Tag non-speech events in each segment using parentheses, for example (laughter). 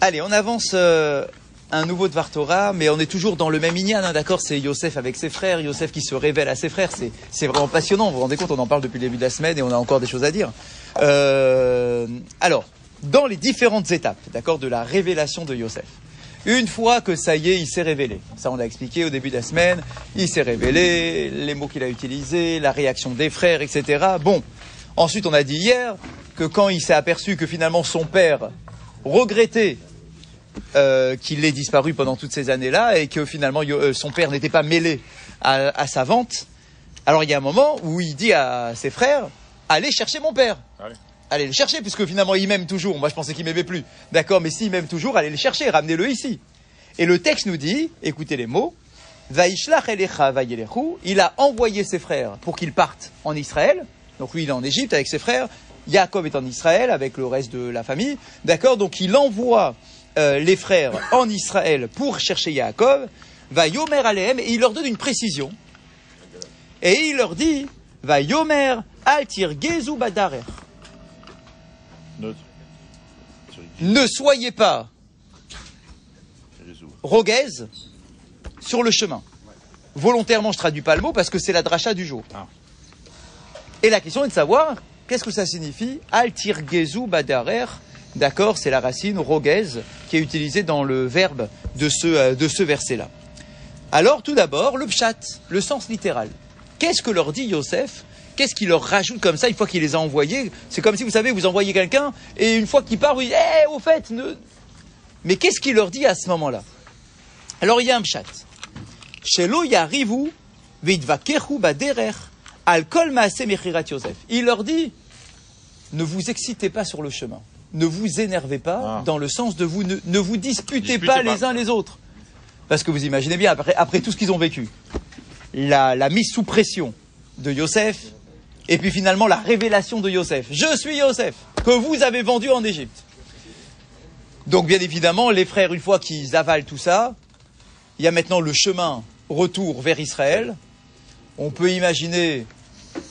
Allez, on avance euh, un nouveau Dvar Torah, mais on est toujours dans le même Inyan, hein, d'accord C'est Yosef avec ses frères, Yosef qui se révèle à ses frères. C'est, vraiment passionnant, vous vous rendez compte, on en parle depuis le début de la semaine et on a encore des choses à dire. Euh, alors, dans les différentes étapes, d'accord, de la révélation de Yosef. Une fois que ça y est, il s'est révélé. Ça, on l'a expliqué au début de la semaine. Il s'est révélé, les mots qu'il a utilisés, la réaction des frères, etc. Bon. Ensuite, on a dit hier que quand il s'est aperçu que finalement son père regrettait euh, qu'il ait disparu pendant toutes ces années-là et que finalement euh, son père n'était pas mêlé à, à sa vente, alors il y a un moment où il dit à ses frères allez chercher mon père. Allez. Allez le chercher, puisque finalement il m'aime toujours. Moi je pensais qu'il m'aimait plus. D'accord, mais s'il m'aime toujours, allez le chercher, ramenez-le ici. Et le texte nous dit, écoutez les mots, il a envoyé ses frères pour qu'ils partent en Israël. Donc lui il est en Égypte avec ses frères. Jacob est en Israël avec le reste de la famille. D'accord, donc il envoie euh, les frères en Israël pour chercher Jacob. Va yomer alehem et il leur donne une précision. Et il leur dit, va yomer altir gezu badarer. Ne soyez pas roguez sur le chemin. Volontairement, je traduis pas le mot parce que c'est la dracha du jour. Ah. Et la question est de savoir qu'est-ce que ça signifie altir gezu badarer. D'accord, c'est la racine roguez qui est utilisée dans le verbe de ce, euh, de ce verset-là. Alors, tout d'abord, le pshat, le sens littéral. Qu'est-ce que leur dit Yosef? Qu'est-ce qu'il leur rajoute comme ça une fois qu'il les a envoyés? C'est comme si, vous savez, vous envoyez quelqu'un et une fois qu'il part, vous dites Eh, au fait, ne... Mais qu'est-ce qu'il leur dit à ce moment-là? Alors, il y a un pshat. Shelo yarivu al kol Yosef. Il leur dit Ne vous excitez pas sur le chemin. Ne vous énervez pas Ah. dans le sens de vous ne, ne vous disputez, Disputez pas, pas. les uns les autres. Parce que vous imaginez bien, après, après tout ce qu'ils ont vécu, la, la mise sous pression de Yosef, et puis finalement la révélation de Yosef. Je suis Yosef, que vous avez vendu en Égypte. Donc bien évidemment, les frères, une fois qu'ils avalent tout ça, il y a maintenant le chemin retour vers Israël. On peut imaginer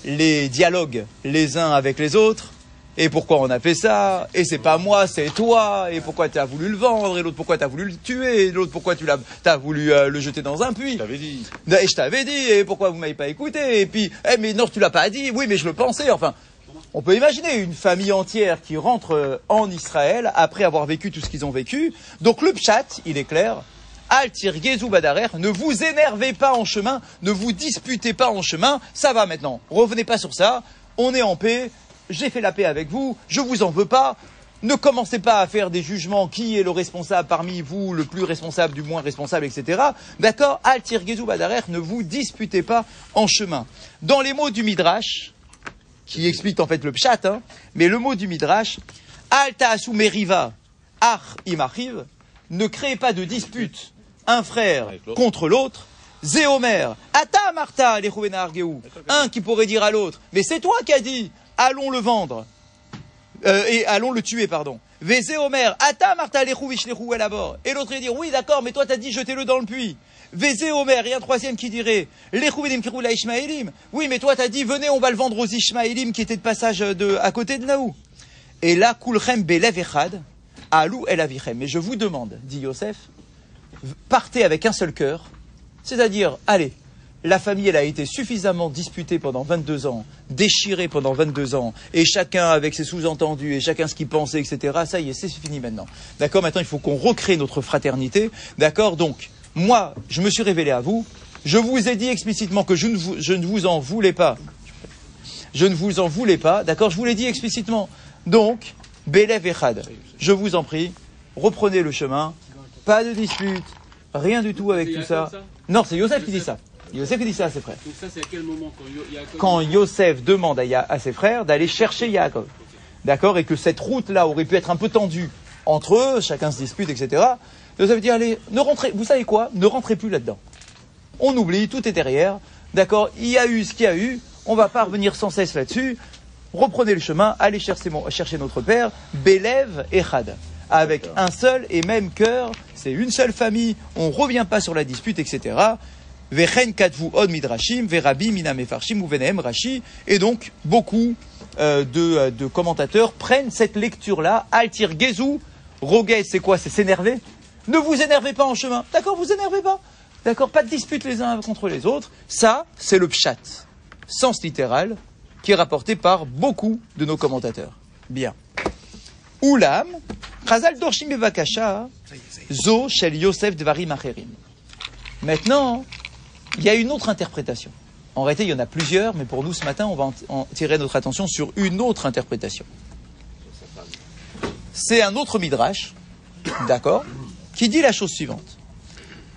les dialogues les uns avec les autres. Et pourquoi on a fait ça? Et c'est pas moi, c'est toi. Et pourquoi tu as voulu le vendre? Et l'autre pourquoi tu as voulu le tuer? Et l'autre pourquoi tu l'as, as voulu euh, le jeter dans un puits? Je t'avais dit. et je t'avais dit, et pourquoi vous m'avez pas écouté? Et puis, eh, mais non, tu l'as pas dit. Oui, mais je le pensais. Enfin, on peut imaginer une famille entière qui rentre euh, en Israël après avoir vécu tout ce qu'ils ont vécu. Donc le pchat, il est clair. Altir Badarer, ne vous énervez pas en chemin, ne vous disputez pas en chemin, ça va maintenant. Revenez pas sur ça, on est en paix, j'ai fait la paix avec vous, je vous en veux pas. Ne commencez pas à faire des jugements qui est le responsable parmi vous, le plus responsable du moins responsable, etc. D'accord Altir Gezu Badarer, ne vous disputez pas en chemin. Dans les mots du Midrash, qui explique en fait le pshat, hein, mais le mot du Midrash, Alta asu meriva ach imachiv, ne créez pas de dispute un frère contre l'autre. Zéomer, Ata Martha, les Argeou. Un qui pourrait dire à l'autre, mais c'est toi qui as dit, allons le vendre. Euh, et allons le tuer, pardon. Vézé Omer, Ata Martha Lechou Vishlechou El Abor. Et l'autre il dire, oui d'accord, mais toi t'as dit jetez-le dans le puits. Vézé Omer, et un troisième qui dirait, Ishmaelim. Oui, mais toi t'as dit, venez, on va le vendre aux Ishmaelim qui étaient de passage de, à côté de Naou. Et là, Kulchem Belev Echad, Alou El Avichem. Mais je vous demande, dit Yosef, partez avec un seul cœur, c'est-à-dire, allez, la famille, elle a été suffisamment disputée pendant 22 ans, déchirée pendant 22 ans, et chacun avec ses sous-entendus, et chacun ce qu'il pensait, etc. Ça y est, c'est fini maintenant. D'accord Maintenant, il faut qu'on recrée notre fraternité. D'accord Donc, moi, je me suis révélé à vous. Je vous ai dit explicitement que je ne vous, je ne vous en voulais pas. Je ne vous en voulais pas. D'accord Je vous l'ai dit explicitement. Donc, Belev Echad, je vous en prie, reprenez le chemin. Pas de dispute, rien du tout avec tout ça. Non, c'est Yosef qui dit ça. Yosef dit ça à ses frères. Donc ça, c'est à quel moment quand Yo- Yaakov- Quand Yosef demande à, Ya- à ses frères d'aller chercher Yaakov. D'accord? Et que cette route-là aurait pu être un peu tendue entre eux, chacun se dispute, etc. Yosef dit, allez, ne rentrez, vous savez quoi? Ne rentrez plus là-dedans. On oublie, tout est derrière. D'accord? Il y a eu ce qu'il y a eu. On va pas revenir sans cesse là-dessus. Reprenez le chemin, allez chercher, notre père, Belev et Chad. Avec un seul et même cœur, c'est une seule famille, on revient pas sur la dispute, etc. Vechen katvu od midrashim, verabi minam efarshim ou venehem rashi. Et donc, beaucoup euh, de, euh, de commentateurs prennent cette lecture-là, altir gezu, Roguet, c'est quoi? C'est s'énerver? Ne vous énervez pas en chemin. D'accord, vous énervez pas. D'accord, pas de dispute les uns contre les autres. Ça, c'est le pshat, sens littéral, qui est rapporté par beaucoup de nos commentateurs. Bien. Oulam, Chazal Dorshim Bevakasha, Zo Shel Yosef Dvarim Acherim. Maintenant, il y a une autre interprétation. En réalité, il y en a plusieurs, mais pour nous ce matin, on va en- tirer notre attention sur une autre interprétation. C'est un autre midrash, (coughs) d'accord, qui dit la chose suivante.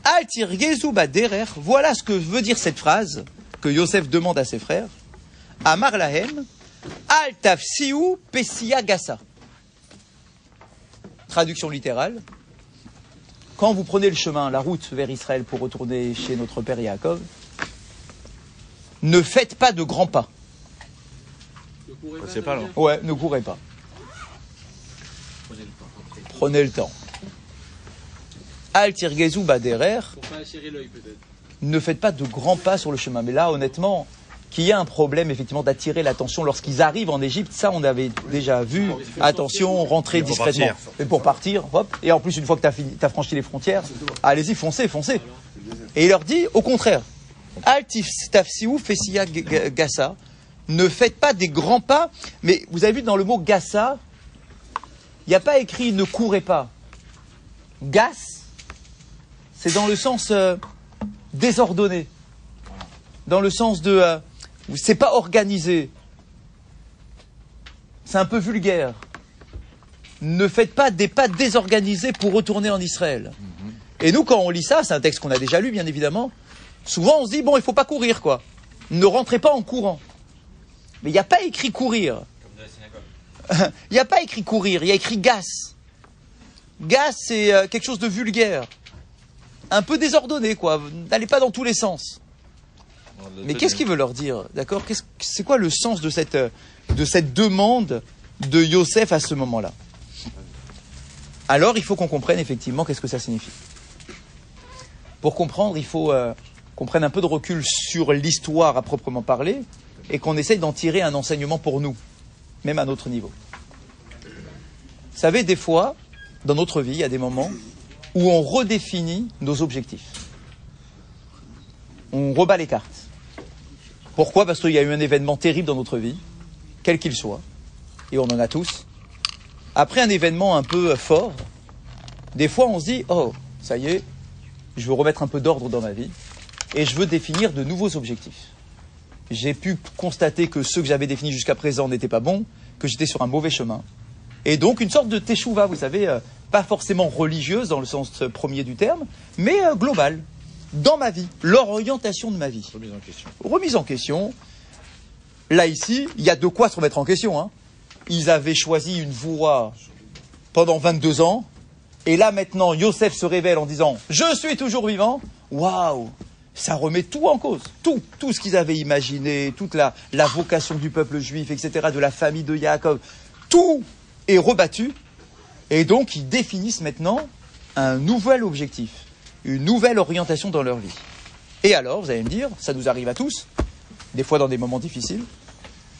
Al tirgezu baderer, voilà ce que veut dire cette phrase que Yosef demande à ses frères. Amar lahem, al tafsiu pesia gassa. Traduction littérale. Quand vous prenez le chemin, la route vers Israël pour retourner chez notre père Yaakov, ne faites pas de grands pas. Ne courez pas long. Ouais, ne courez pas. Prenez le temps. Prenez le temps. Al tirgezu baderer, ne faites pas de grands pas sur le chemin. Mais là, honnêtement, qu'il y a un problème effectivement d'attirer l'attention lorsqu'ils arrivent en Égypte, ça on avait déjà vu. Attention, rentrez Pour discrètement. Et pour partir, hop. Et en plus, une fois que tu as, franchi les frontières, allez-y, foncez, foncez. Et il leur dit, au contraire, Altif tafsiou fessiya gassa, ne faites pas des grands pas. Mais vous avez vu dans le mot gassa, il n'y a pas écrit ne courez pas. Gas, c'est dans le sens euh, désordonné, dans le sens de euh, c'est pas organisé, c'est un peu vulgaire. Ne faites pas des pas désorganisés pour retourner en Israël. Et nous, quand on lit ça, c'est un texte qu'on a déjà lu, bien évidemment. Souvent, on se dit bon, il faut pas courir, quoi. Ne rentrez pas en courant. Mais il n'y a pas écrit courir. (laughs) Il n'y a pas écrit courir, il y a écrit gas. Gas, c'est euh, quelque chose de vulgaire. Un peu désordonné, quoi. N'allez pas dans tous les sens. Mais qu'est-ce qu'il veut leur dire D'accord Qu'est-ce- C'est quoi le sens de cette, euh, de cette demande de Yosef à ce moment-là? Alors, il faut qu'on comprenne effectivement qu'est-ce que ça signifie. Pour comprendre, il faut euh, qu'on prenne un peu de recul sur l'histoire à proprement parler et qu'on essaye d'en tirer un enseignement pour nous, même à notre niveau. Vous savez, des fois, dans notre vie, il y a des moments où on redéfinit nos objectifs. On rebat les cartes. Pourquoi? Parce qu'il y a eu un événement terrible dans notre vie, quel qu'il soit, et on en a tous. Après un événement un peu fort, des fois on se dit, oh, ça y est, je veux remettre un peu d'ordre dans ma vie, et je veux définir de nouveaux objectifs. J'ai pu constater que ceux que j'avais définis jusqu'à présent n'étaient pas bons, que j'étais sur un mauvais chemin. Et donc une sorte de teshuva, vous savez, euh, pas forcément religieuse dans le sens euh, premier du terme, mais euh, globale, dans ma vie, l'orientation de ma vie Remise en question. remise en question. Là, ici, il y a de quoi se remettre en question. hein. Ils avaient choisi une voie pendant 22 ans. Et là, maintenant, Yosef se révèle en disant Je suis toujours vivant. Waouh Ça remet tout en cause. Tout. Tout ce qu'ils avaient imaginé, toute la, la vocation du peuple juif, etc., de la famille de Yaakov. Tout est rebattu. Et donc, ils définissent maintenant un nouvel objectif, une nouvelle orientation dans leur vie. Et alors, vous allez me dire, ça nous arrive à tous, des fois dans des moments difficiles,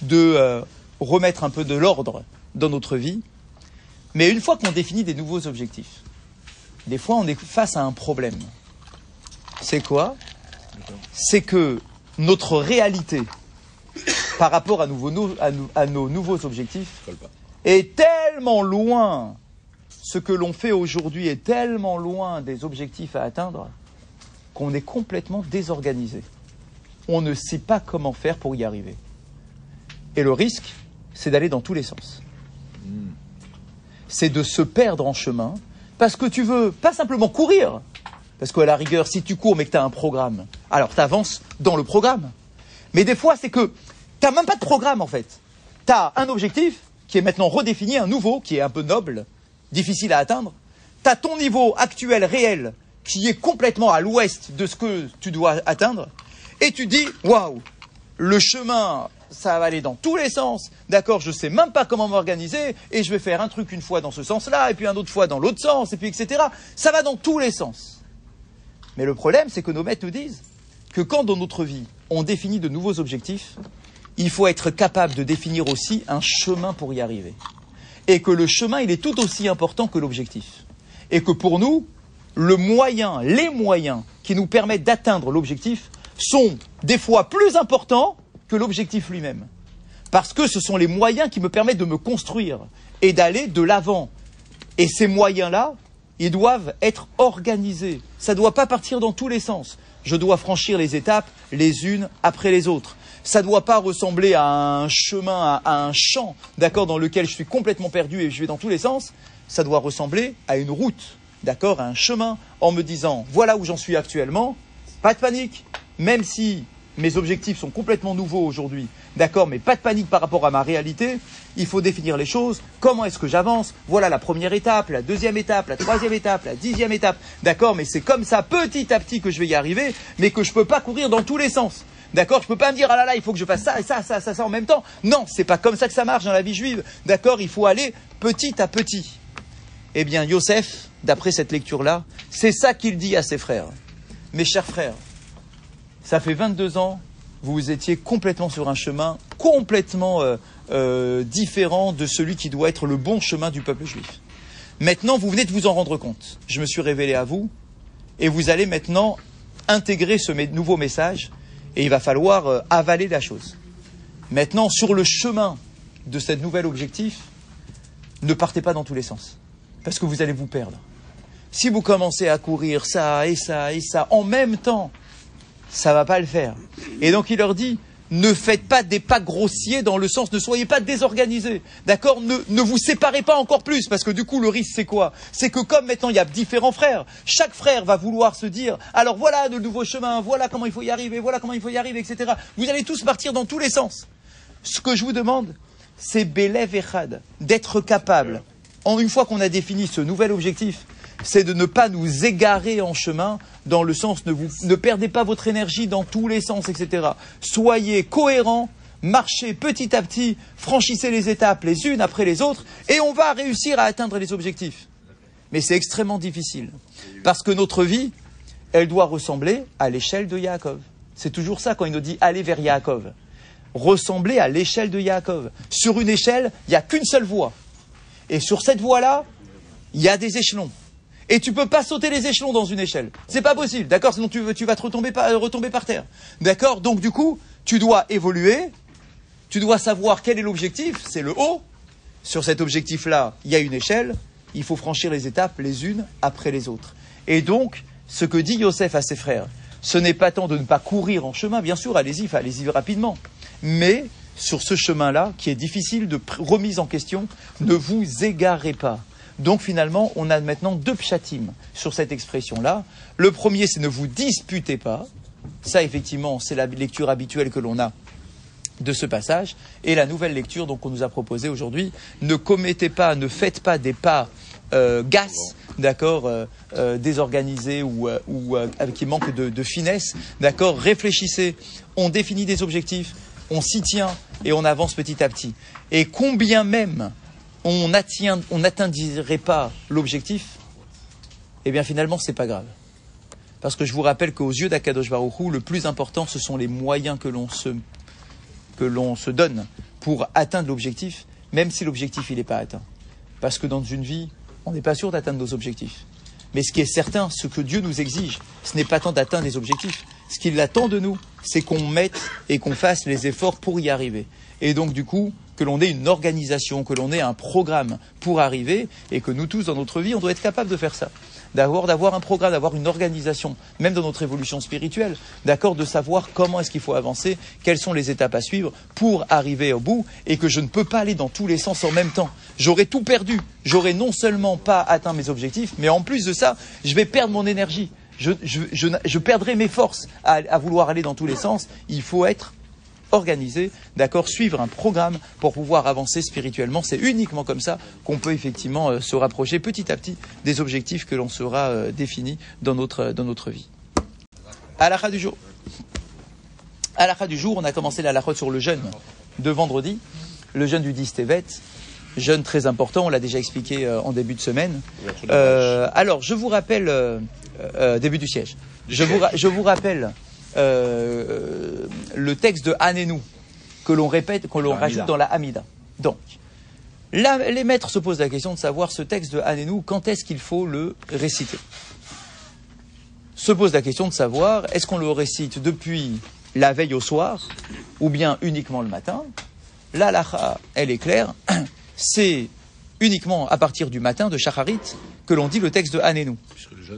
de euh, remettre un peu de l'ordre dans notre vie. Mais une fois qu'on définit des nouveaux objectifs, des fois on est face à un problème. C'est quoi? C'est que notre réalité par rapport à, nouveau- nos nouveaux objectifs est tellement loin, ce que l'on fait aujourd'hui est tellement loin des objectifs à atteindre qu'on est complètement désorganisé. On ne sait pas comment faire pour y arriver. Et le risque, c'est d'aller dans tous les sens. C'est de se perdre en chemin parce que tu veux pas simplement courir. Parce qu'à la rigueur, si tu cours mais que tu as un programme, alors tu avances dans le programme. Mais des fois, c'est que tu n'as même pas de programme en fait. Tu as un objectif qui est maintenant redéfini, un nouveau, qui est un peu noble, difficile à atteindre. Tu as ton niveau actuel, réel, qui est complètement à l'ouest de ce que tu dois atteindre. Et tu dis, waouh, le chemin, ça va aller dans tous les sens. D'accord, je sais même pas comment m'organiser et je vais faire un truc une fois dans ce sens-là et puis un autre fois dans l'autre sens et puis etc. Ça va dans tous les sens. Mais le problème, c'est que nos maîtres nous disent que quand dans notre vie, on définit de nouveaux objectifs, il faut être capable de définir aussi un chemin pour y arriver. Et que le chemin, il est tout aussi important que l'objectif. Et que pour nous, le moyen, les moyens qui nous permettent d'atteindre l'objectif sont des fois plus importants que l'objectif lui-même. Parce que ce sont les moyens qui me permettent de me construire et d'aller de l'avant. Et ces moyens-là, ils doivent être organisés. Ça ne doit pas partir dans tous les sens. Je dois franchir les étapes les unes après les autres. Ça ne doit pas ressembler à un chemin, à un champ, d'accord, dans lequel je suis complètement perdu et je vais dans tous les sens. Ça doit ressembler à une route, d'accord, à un chemin, en me disant voilà où j'en suis actuellement. Pas de panique, même si mes objectifs sont complètement nouveaux aujourd'hui, d'accord, mais pas de panique par rapport à ma réalité. Il faut définir les choses. Comment est-ce que j'avance? Voilà la première étape, la deuxième étape, la troisième étape, la dixième étape, d'accord, mais c'est comme ça, petit à petit, que je vais y arriver, mais que je ne peux pas courir dans tous les sens. D'accord Je peux pas me dire, ah là là, il faut que je fasse ça et ça, ça, ça, ça en même temps. Non, c'est pas comme ça que ça marche dans la vie juive. D'accord Il faut aller petit à petit. Eh bien, Yosef, d'après cette lecture-là, c'est ça qu'il dit à ses frères. Mes chers frères, ça fait 22 ans, vous étiez complètement sur un chemin complètement euh, euh, différent de celui qui doit être le bon chemin du peuple juif. Maintenant, vous venez de vous en rendre compte. Je me suis révélé à vous et vous allez maintenant intégrer ce nouveau message et il va falloir euh, avaler la chose. Maintenant, sur le chemin de ce nouvel objectif, ne partez pas dans tous les sens parce que vous allez vous perdre. Si vous commencez à courir ça et ça et ça en même temps, ça va pas le faire. Et donc il leur dit, ne faites pas des pas grossiers dans le sens, ne soyez pas désorganisés, d'accord? Ne, ne vous séparez pas encore plus, parce que du coup le risque c'est quoi? C'est que comme maintenant il y a différents frères, chaque frère va vouloir se dire, alors voilà de nouveaux chemins, voilà comment il faut y arriver, voilà comment il faut y arriver, etc. Vous allez tous partir dans tous les sens. Ce que je vous demande, c'est Belev Echad, d'être capable, en une fois qu'on a défini ce nouvel objectif, c'est de ne pas nous égarer en chemin dans le sens ne, vous, ne perdez pas votre énergie dans tous les sens, etc. Soyez cohérents, marchez petit à petit, franchissez les étapes les unes après les autres, et on va réussir à atteindre les objectifs. Mais c'est extrêmement difficile, parce que notre vie, elle doit ressembler à l'échelle de Yaakov. C'est toujours ça quand il nous dit aller vers Yaakov. Ressembler à l'échelle de Yaakov. Sur une échelle, il n'y a qu'une seule voie. Et sur cette voie-là, il y a des échelons. Et tu peux pas sauter les échelons dans une échelle. C'est pas possible, d'accord? Sinon tu, vas te retomber par, par terre. D'accord? Donc du coup, tu dois évoluer, tu dois savoir quel est l'objectif, c'est le haut. Sur cet objectif-là, il y a une échelle, il faut franchir les étapes les unes après les autres. Et donc, ce que dit Yosef à ses frères, ce n'est pas tant de ne pas courir en chemin, bien sûr, allez-y, allez-y rapidement. Mais sur ce chemin-là, qui est difficile de remise en question, ne vous égarez pas. Donc finalement, on a maintenant deux pchatim sur cette expression-là. Le premier, c'est ne vous disputez pas. Ça, effectivement, c'est la lecture habituelle que l'on a de ce passage. Et la nouvelle lecture donc qu'on nous a proposée aujourd'hui, ne commettez pas, ne faites pas des pas euh, gasses, d'accord, euh, euh, désorganisés ou, euh, ou qui manquent de, de finesse, d'accord. Réfléchissez, on définit des objectifs, on s'y tient et on avance petit à petit. Et combien même on n'atteindrait pas l'objectif, eh bien finalement c'est pas grave. Parce que je vous rappelle qu'aux yeux d'Akadosh Baruch Hu, le plus important, ce sont les moyens que l'on se, que l'on se donne pour atteindre l'objectif, même si l'objectif il n'est pas atteint. Parce que dans une vie, on n'est pas sûr d'atteindre nos objectifs. Mais ce qui est certain, ce que Dieu nous exige, ce n'est pas tant d'atteindre les objectifs. Ce qu'il attend de nous, c'est qu'on mette et qu'on fasse les efforts pour y arriver. Et donc, du coup, que l'on ait une organisation, que l'on ait un programme pour arriver, et que nous tous, dans notre vie, on doit être capable de faire ça. D'avoir, d'avoir un programme, d'avoir une organisation, même dans notre évolution spirituelle, d'accord, de savoir comment est-ce qu'il faut avancer, quelles sont les étapes à suivre pour arriver au bout, et que je ne peux pas aller dans tous les sens en même temps. J'aurais tout perdu. J'aurais non seulement pas atteint mes objectifs, mais en plus de ça, je vais perdre mon énergie. Je, je, je, je perdrai mes forces à, à vouloir aller dans tous les sens. Il faut être organisé, d'accord, suivre un programme pour pouvoir avancer spirituellement. C'est uniquement comme ça qu'on peut effectivement euh, se rapprocher petit à petit des objectifs que l'on sera euh, définis dans notre, dans notre vie. Halakha du jour. Halakha du jour, on a commencé la sur le jeûne de vendredi, le jeûne du 10 Tevet, jeûne très important, on l'a déjà expliqué euh, en début de semaine. Euh, alors, je vous rappelle, euh, euh, début du siège, je vous, je vous rappelle euh, le texte de Hanénou que l'on répète, que l'on rajoute dans la Hamida. Donc, les maîtres se posent la question de savoir ce texte de Hanénou, quand est-ce qu'il faut le réciter? Se pose la question de savoir, est-ce qu'on le récite depuis la veille au soir, ou bien uniquement le matin? La lacha, elle est claire, (clears throat) c'est uniquement à partir du matin de Shacharit que l'on dit le texte de jeune.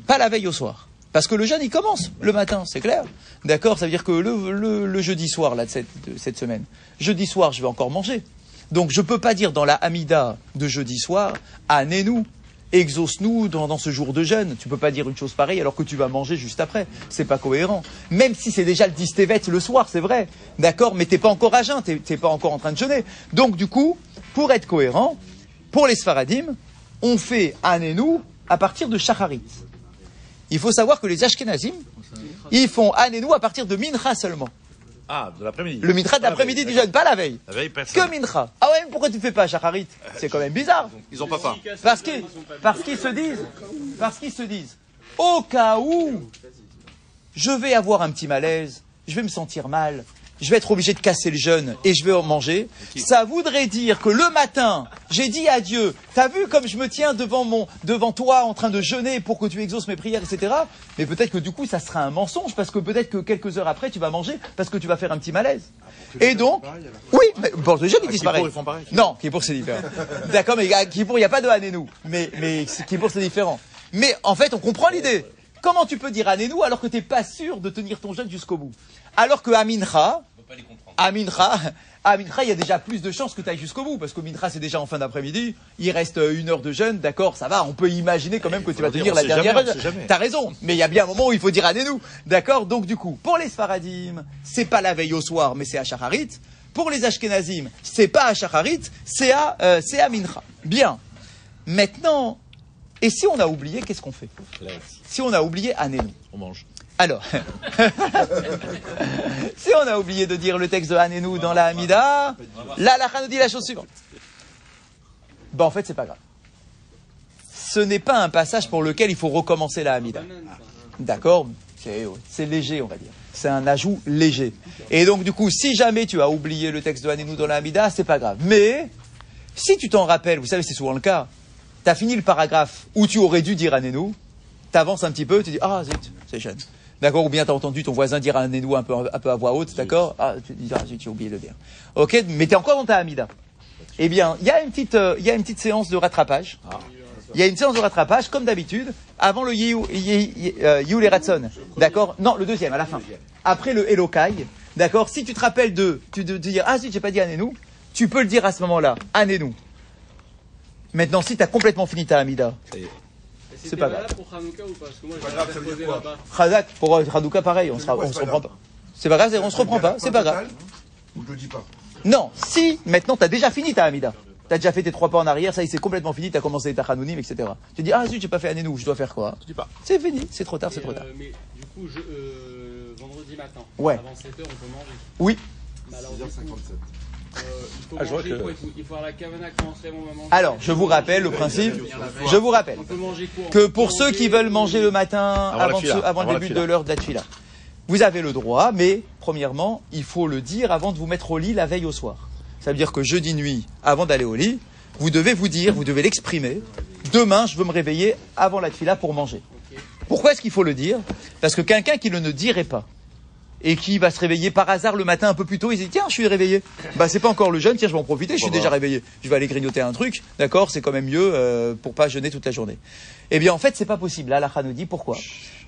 pas la veille au soir. Parce que le jeûne, il commence le matin, c'est clair. D'accord Ça veut dire que le, le- le jeudi soir là, de, cette, de cette semaine, jeudi soir, je vais encore manger. Donc je ne peux pas dire dans la Hamida de jeudi soir, Anénou, exauce-nous dans, dans ce jour de jeûne. Tu peux pas dire une chose pareille alors que tu vas manger juste après. C'est pas cohérent. Même si c'est déjà le 10 Tevet le soir, c'est vrai. D'accord Mais t'es pas encore à jeun, t'es t'es pas encore en train de jeûner. Donc du coup, pour être cohérent, pour les Sfaradim, on fait Anénou à partir de Shacharit. Il faut savoir que les Ashkenazim, ils font Anénou à partir de Mincha seulement. Ah, de l'après-midi. Le Mincha de l'après-midi du jeûne, pas la veille. La veille, personne. Que Mincha. Ah ouais, mais pourquoi tu fais pas Shacharit C'est quand même bizarre. Ils ont pas faim. Parce qu'ils parce qu'ils se disent, parce qu'ils se disent, au cas où je vais avoir un petit malaise, je vais me sentir mal, je vais être obligé de casser le jeûne et je vais en manger, ça voudrait dire que le matin, j'ai dit à Dieu, t'as vu comme je me tiens devant mon, devant toi en train de jeûner pour que tu exauces mes prières, etc. Mais peut-être que du coup, ça sera un mensonge parce que peut-être que quelques heures après, tu vas manger parce que tu vas faire un petit malaise. Et donc, oui, mais pour le jeûne, ils disent Kippour, pareil. ils font pareil. Non, Kippour, c'est différent. (laughs) D'accord, mais à Kippour, il n'y a pas de Hanénou. Mais, mais Kippour, c'est différent. Mais en fait, on comprend l'idée. Comment tu peux dire Hanénou alors que tu n'es pas sûr de tenir ton jeûne jusqu'au bout? Alors que Amincha, Amincha, Amincha, il y a déjà plus de chances que tu ailles jusqu'au bout, parce que Mincha, c'est déjà en fin d'après-midi, il reste euh, une heure de jeûne, d'accord, ça va, on peut imaginer quand même que tu vas tenir la dernière jamais. T'as raison, mais il y a bien un moment où il faut dire Anénou, d'accord Donc du coup, pour les Sfaradim, c'est pas la veille au soir, mais c'est à Shacharit. Pour les Ashkenazim, c'est pas à Shacharit, c'est à, euh, c'est à Mincha. Bien. Maintenant, et si on a oublié, qu'est-ce qu'on fait? Si on a oublié Anénou. On mange. Alors, (laughs) si on a oublié de dire le texte de Hanénou dans la Hamida, là, la nous dit la chose suivante. Ben, en fait, c'est pas grave. Ce n'est pas un passage pour lequel il faut recommencer la Hamida. D'accord C'est léger, on va dire. C'est un ajout léger. Et donc, du coup, si jamais tu as oublié le texte de Hanénou dans la Hamida, c'est pas grave. Mais, si tu t'en rappelles, vous savez, c'est souvent le cas, tu as fini le paragraphe où tu aurais dû dire Hanénou, t'avances un petit peu, tu dis ah c'est jeune. D'accord Ou bien t'as entendu ton voisin dire un nénou un peu, un peu à voix haute, d'accord Ah, tu dis ah j'ai oublié de le dire. Ok, mais t'es encore dans ta Hamida. Eh bien, il y a une petite, euh, il y a une petite séance de rattrapage. Il y a une séance de rattrapage, comme d'habitude, avant le Yehu les Ratson. D'accord? Non, le deuxième, à la fin. Après le Elokai. D'accord? Si tu te rappelles de, tu de, de dire ah zut, j'ai pas dit Anénou, tu peux le dire à ce moment-là, Anénou. Maintenant, si tu as complètement fini ta est. C'est pas grave. valable pour Hanouka ou pas Parce que moi, Pas je vais pour euh, Hadouka, pareil, on, sera, on se reprend pas. C'est pas grave, on se reprend pas, c'est pas grave. Ou je le dis pas. Non, si maintenant t'as déjà fini ta Hamida, t'as déjà fait tes trois pas en arrière, ça y est, c'est complètement fini, t'as commencé ta Hanounim, etc. Tu dis, ah zut, j'ai pas fait Anénou, je dois faire quoi Je dis pas. C'est fini, c'est trop tard, c'est trop tard. euh, mais du coup, je, euh, vendredi matin, Ouais. avant 7h, on peut manger. Oui, Mais alors, du coup, 6h57. Euh, il faut Ah, je vois manger que- quoi Il faut, il faut avoir la kavana quand on se lève, on va manger. alors je vous rappelle le principe, je vous rappelle que pour ceux qui veulent manger le matin Avant ce- le début de l'heure de la tfila, vous avez le droit, mais premièrement, il faut le dire avant de vous mettre au lit la veille au soir. Ça veut dire que jeudi nuit, avant d'aller au lit, vous devez vous dire, vous devez l'exprimer, demain je veux me réveiller avant la tfila pour manger. Pourquoi est-ce qu'il faut le dire? Parce que quelqu'un qui ne le dirait pas et qui va se réveiller par hasard le matin un peu plus tôt, il se dit tiens, je suis réveillé. Bah c'est pas encore le jeûne, tiens, je vais en profiter, je suis déjà réveillé. Je vais aller grignoter un truc, d'accord C'est quand même mieux euh, pour pas jeûner toute la journée. Eh bien en fait, c'est pas possible. La nous dit pourquoi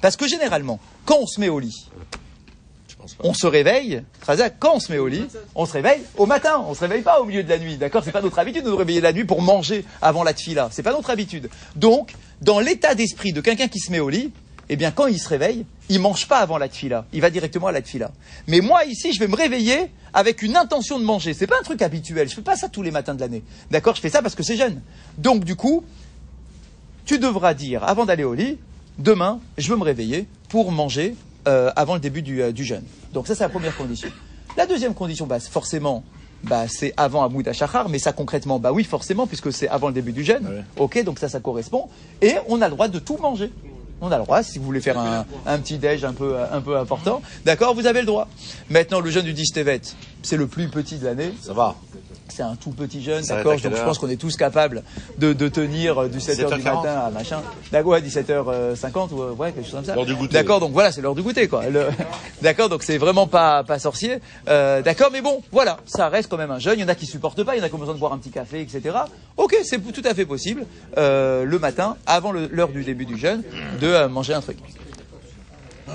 Parce que généralement, quand on se met au lit, on se réveille, quand on se met au lit, on se réveille au matin, on se réveille pas au milieu de la nuit, d'accord C'est pas notre habitude de nous réveiller la nuit pour manger avant la tfila, c'est pas notre habitude. Donc, dans l'état d'esprit de quelqu'un qui se met au lit, eh bien quand il se réveille, il mange pas avant la tfila, il va directement à la tfila. Mais moi ici, je vais me réveiller avec une intention de manger, c'est pas un truc habituel, je fais pas ça tous les matins de l'année. D'accord Je fais ça parce que c'est jeune. Donc du coup, tu devras dire, avant d'aller au lit, demain, je veux me réveiller pour manger euh, avant le début du, euh, du jeûne. Donc ça, c'est la première condition. La deuxième condition, bah, forcément, bah, c'est avant Amoud Shachar, mais ça concrètement, bah oui, forcément, puisque c'est avant le début du jeûne. Ouais. Ok, donc ça, ça correspond. Et on a le droit de tout manger. On a le droit, si vous voulez faire un, petit déj un peu, un peu important, d'accord, vous avez le droit. Maintenant, le jeûne du 10 Tevet, c'est le plus petit de l'année. Ça va. C'est un tout petit va d'accord Donc je pense qu'on est tous capables de, de tenir euh, du 7h du 17h40. matin à machin. D'accord, ouais, 17h50 ou euh, ouais, quelque chose comme ça. L'heure du goûter. D'accord, donc voilà, c'est l'heure du goûter, quoi. Le- (laughs) D'accord, donc c'est vraiment pas, pas sorcier. Euh, d'accord, mais bon, voilà, ça reste quand même un jeûne. Il y en a qui supportent pas, il y en a qui ont besoin de boire un petit café, etc. Ok, c'est tout à fait possible, euh, le matin, avant l'heure du début du jeûne, de euh, manger un truc.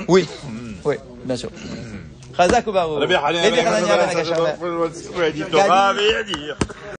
Oui, oui, bien sûr. Chazak ou Baruch.